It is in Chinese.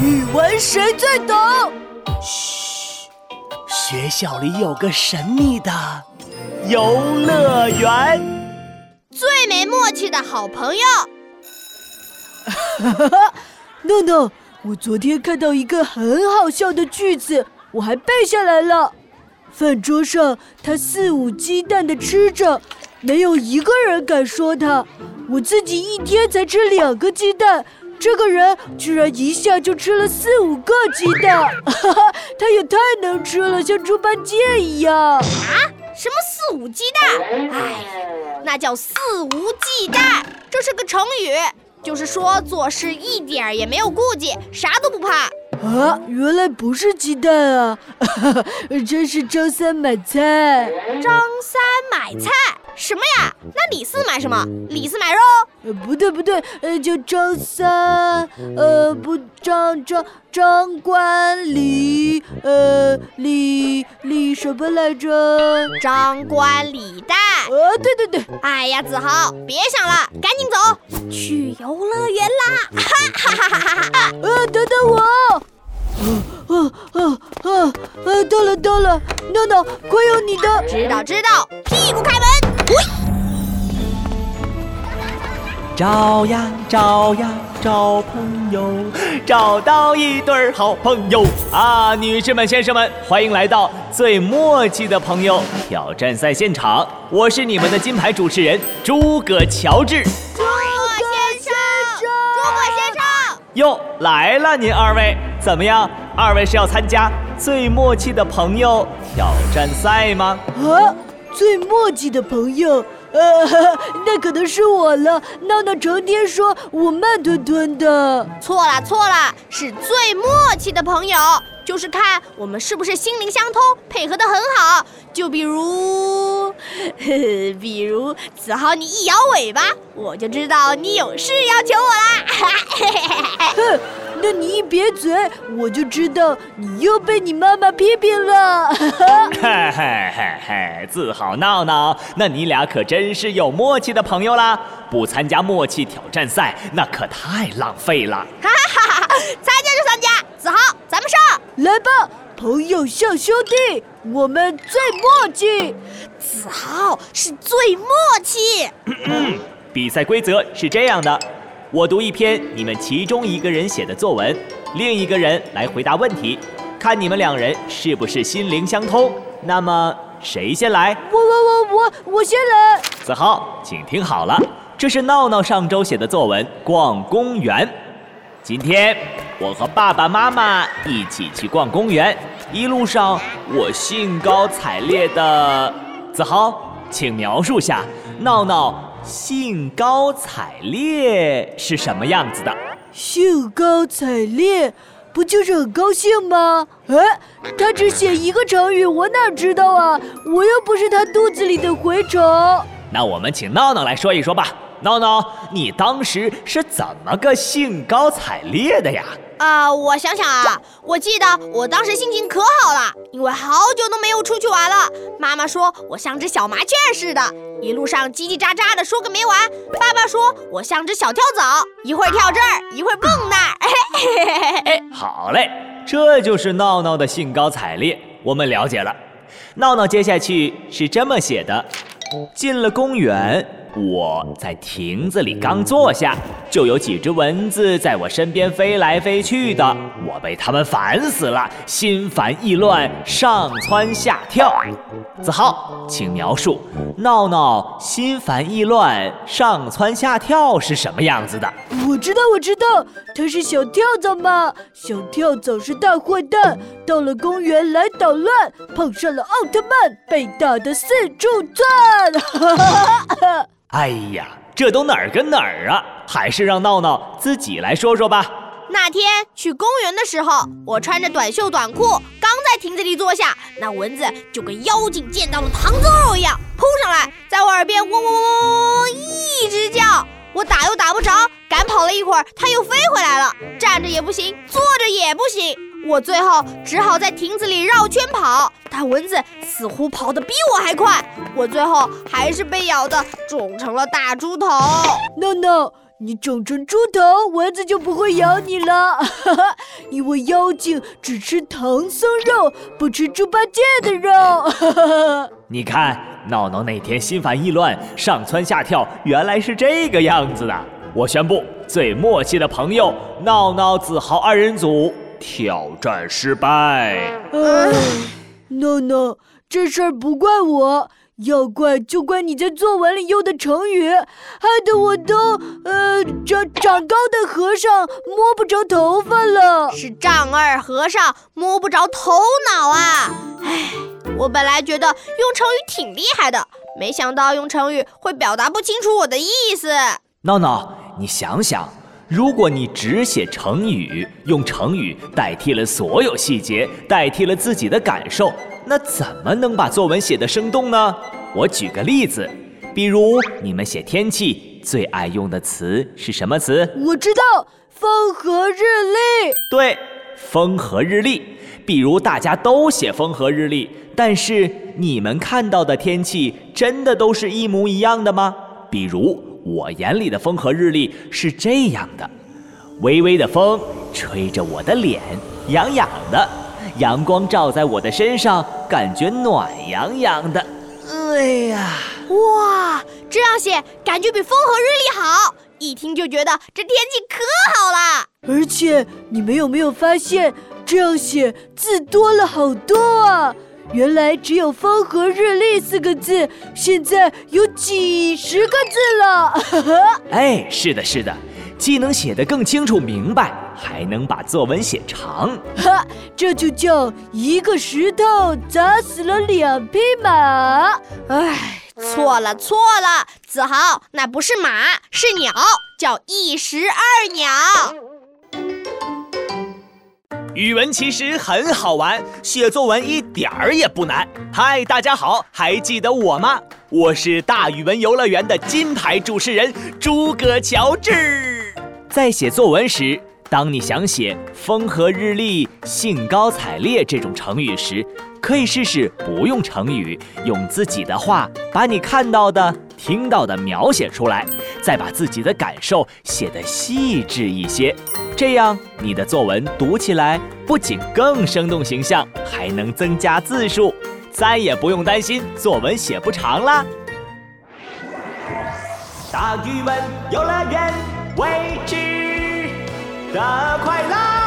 语文谁最懂？嘘，学校里有个神秘的游乐园。最没默契的好朋友。哈哈，诺诺，我昨天看到一个很好笑的句子，我还背下来了。饭桌上，他肆无忌惮的吃着，没有一个人敢说他。我自己一天才吃两个鸡蛋，这个人居然一下就吃了四五个鸡蛋，哈哈，他也太能吃了，像猪八戒一样。啊？什么四五鸡蛋？哎，那叫肆无忌惮，这是个成语，就是说做事一点儿也没有顾忌，啥都不怕。啊，原来不是鸡蛋啊！真是张三买菜。张三买菜什么呀？那李四买什么？李四买肉？呃，不对不对，呃，叫张三，呃，不张张张冠李，呃，李李什么来着？张冠李戴。呃，对对对。哎呀，子豪，别想了，赶紧走，去游乐园啦！哈哈哈哈哈哈！呃，等等我。啊啊啊啊！到了到了，闹闹，快用你的！知道知道，屁股开门。喂！找呀找呀找朋友，找到一对好朋友啊！女士们、先生们，欢迎来到最默契的朋友挑战赛现场，我是你们的金牌主持人诸葛乔治。诸葛先生，诸葛先生，哟，来了，您二位。怎么样？二位是要参加最默契的朋友挑战赛吗？啊，最默契的朋友，呃，那可能是我了。闹闹成天说我慢吞吞的，错了错了，是最默契的朋友，就是看我们是不是心灵相通，配合的很好。就比如，比如子豪，你一摇尾巴，我就知道你有事要求我啦。哼。那你一瘪嘴，我就知道你又被你妈妈批评了。嘿 嘿嘿嘿，自豪闹闹，那你俩可真是有默契的朋友啦！不参加默契挑战赛，那可太浪费了。哈哈哈！参加就参加，子豪，咱们上来吧，朋友像兄弟，我们最默契。子豪是最默契。嗯比赛规则是这样的。我读一篇你们其中一个人写的作文，另一个人来回答问题，看你们两人是不是心灵相通。那么谁先来？我我我我我先来。子豪，请听好了，这是闹闹上周写的作文《逛公园》。今天我和爸爸妈妈一起去逛公园，一路上我兴高采烈的。子豪，请描述下闹闹。兴高采烈是什么样子的？兴高采烈，不就是很高兴吗？哎，他只写一个成语，我哪知道啊？我又不是他肚子里的蛔虫。那我们请闹闹来说一说吧。闹闹，你当时是怎么个兴高采烈的呀？啊，我想想啊，我记得我当时心情可好了，因为好久都没有出去玩了。妈妈说我像只小麻雀似的，一路上叽叽喳喳的说个没完。爸爸说我像只小跳蚤，一会儿跳这儿，一会儿蹦那儿。好嘞，这就是闹闹的兴高采烈，我们了解了。闹闹接下去是这么写的：进了公园。我在亭子里刚坐下，就有几只蚊子在我身边飞来飞去的，我被它们烦死了，心烦意乱，上蹿下跳。子浩，请描述闹闹心烦意乱、上蹿下跳是什么样子的？我知道，我知道，他是小跳蚤嘛。小跳蚤是大坏蛋，到了公园来捣乱，碰上了奥特曼，被打得四处窜。哎呀，这都哪儿跟哪儿啊？还是让闹闹自己来说说吧。那天去公园的时候，我穿着短袖短裤，刚在亭子里坐下，那蚊子就跟妖精见到了糖醋肉一样扑上来，在我耳边嗡嗡嗡嗡嗡嗡一直叫。我打又打不着，赶跑了一会儿，它又飞回来了。站着也不行，坐着也不行，我最后只好在亭子里绕圈跑。但蚊子似乎跑得比我还快，我最后还是被咬得肿成了大猪头。闹闹，你肿成猪头，蚊子就不会咬你了。哈哈，因为妖精只吃唐僧肉，不吃猪八戒的肉。哈哈，你看，闹闹那天心烦意乱，上蹿下跳，原来是这个样子的。我宣布，最默契的朋友闹闹、子豪二人组挑战失败。哎，闹闹，这事儿不怪我。要怪就怪你在作文里用的成语，害得我都呃长长高的和尚摸不着头发了。是丈二和尚摸不着头脑啊！唉，我本来觉得用成语挺厉害的，没想到用成语会表达不清楚我的意思。闹闹，你想想，如果你只写成语，用成语代替了所有细节，代替了自己的感受。那怎么能把作文写得生动呢？我举个例子，比如你们写天气最爱用的词是什么词？我知道，风和日丽。对，风和日丽。比如大家都写风和日丽，但是你们看到的天气真的都是一模一样的吗？比如我眼里的风和日丽是这样的：微微的风吹着我的脸，痒痒的。阳光照在我的身上，感觉暖洋洋的。哎呀，哇，这样写感觉比风和日丽好，一听就觉得这天气可好了。而且你们有没有发现，这样写字多了好多啊？原来只有“风和日丽”四个字，现在有几十个字了。哎，是的，是的。既能写得更清楚明白，还能把作文写长，哈，这就叫一个石头砸死了两匹马。哎，错了错了，子豪，那不是马，是鸟，叫一石二鸟。语文其实很好玩，写作文一点儿也不难。嗨，大家好，还记得我吗？我是大语文游乐园的金牌主持人诸葛乔治。在写作文时，当你想写“风和日丽”“兴高采烈”这种成语时，可以试试不用成语，用自己的话把你看到的、听到的描写出来，再把自己的感受写得细致一些。这样，你的作文读起来不仅更生动形象，还能增加字数，再也不用担心作文写不长啦。大语文游乐园。未知的快乐。